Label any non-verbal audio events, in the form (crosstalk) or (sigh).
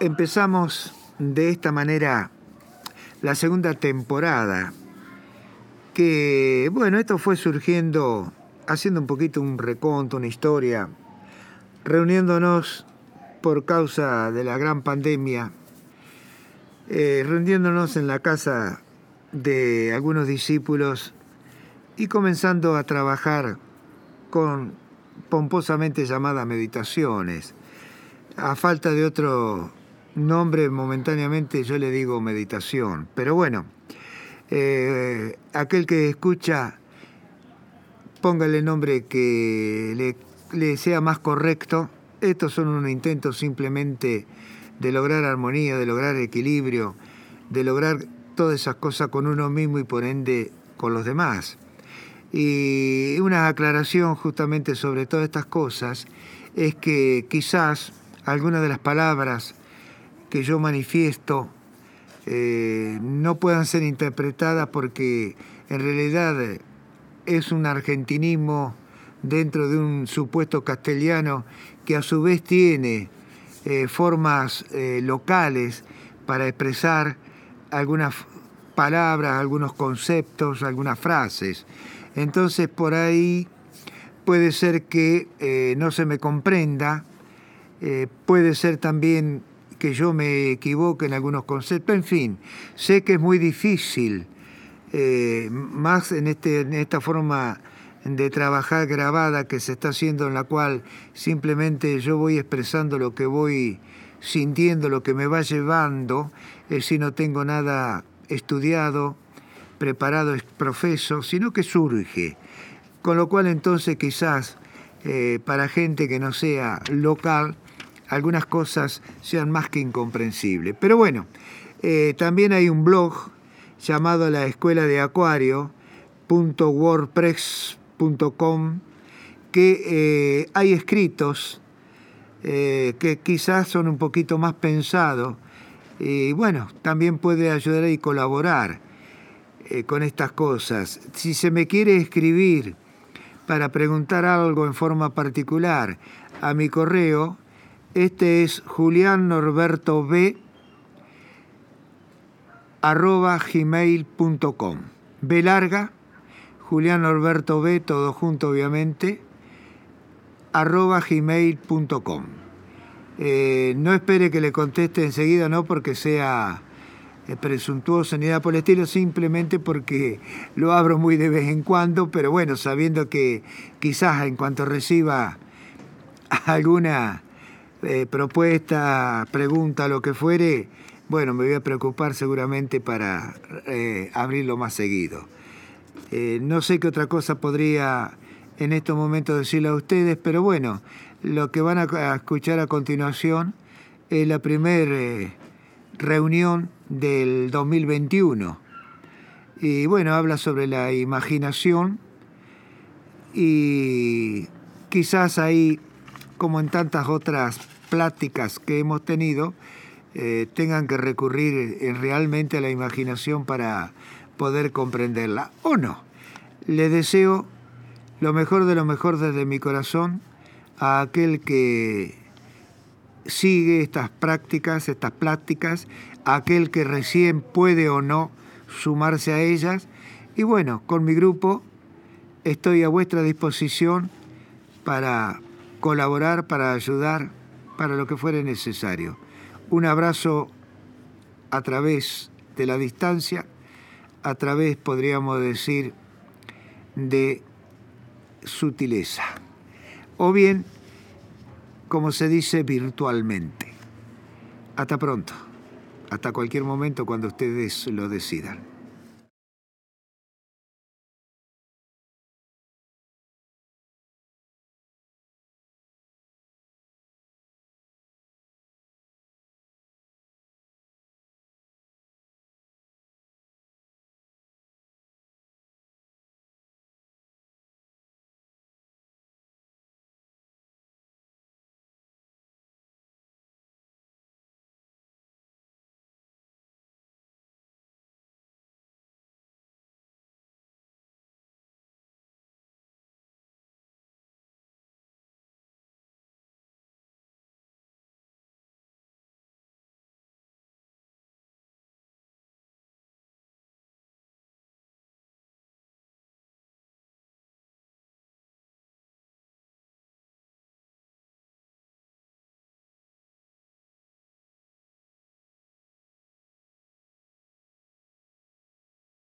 empezamos de esta manera la segunda temporada, que bueno, esto fue surgiendo, haciendo un poquito un reconto, una historia, reuniéndonos por causa de la gran pandemia, eh, reuniéndonos en la casa de algunos discípulos y comenzando a trabajar con pomposamente llamadas meditaciones. A falta de otro nombre momentáneamente yo le digo meditación, pero bueno, eh, aquel que escucha, póngale nombre que le, le sea más correcto. Estos son un intento simplemente de lograr armonía, de lograr equilibrio, de lograr todas esas cosas con uno mismo y por ende con los demás. Y una aclaración justamente sobre todas estas cosas es que quizás algunas de las palabras que yo manifiesto eh, no puedan ser interpretadas porque en realidad es un argentinismo dentro de un supuesto castellano que a su vez tiene eh, formas eh, locales para expresar algunas palabras, algunos conceptos, algunas frases. Entonces por ahí puede ser que no se me comprenda, puede ser también que yo me equivoque en algunos conceptos, en fin, sé que es muy difícil, eh, más en, este, en esta forma de trabajar grabada que se está haciendo, en la cual simplemente yo voy expresando lo que voy sintiendo, lo que me va llevando, si no tengo nada estudiado, preparado, profeso, sino que surge. Con lo cual entonces quizás eh, para gente que no sea local, algunas cosas sean más que incomprensibles. Pero bueno, eh, también hay un blog llamado la escuela de acuario.wordpress.com que eh, hay escritos eh, que quizás son un poquito más pensados y bueno, también puede ayudar y colaborar con estas cosas. Si se me quiere escribir para preguntar algo en forma particular a mi correo, este es Julián Norberto B arroba gmail.com. B larga, Julián Norberto B, todo junto obviamente, arroba gmail.com. Eh, no espere que le conteste enseguida, no porque sea eh, presuntuoso ni nada por el estilo, simplemente porque lo abro muy de vez en cuando, pero bueno, sabiendo que quizás en cuanto reciba (laughs) alguna eh, propuesta, pregunta, lo que fuere, bueno, me voy a preocupar seguramente para eh, abrirlo más seguido. Eh, no sé qué otra cosa podría en estos momentos decirle a ustedes, pero bueno, lo que van a, escuchar a continuación es la primera reunión del 2021. Y bueno, habla sobre la imaginación y quizás ahí como en tantas otras pláticas que hemos tenido, eh, tengan que recurrir eh, realmente a la imaginación para poder comprenderla o no. Le deseo lo mejor de lo mejor desde mi corazón a aquel que sigue estas prácticas, estas pláticas, a aquel que recién puede o no sumarse a ellas. Y bueno, con mi grupo estoy a vuestra disposición para colaborar, para ayudar, para lo que fuere necesario. Un abrazo a través de la distancia, a través, podríamos decir, de sutileza. O bien, como se dice virtualmente. Hasta pronto. Hasta cualquier momento cuando ustedes lo decidan.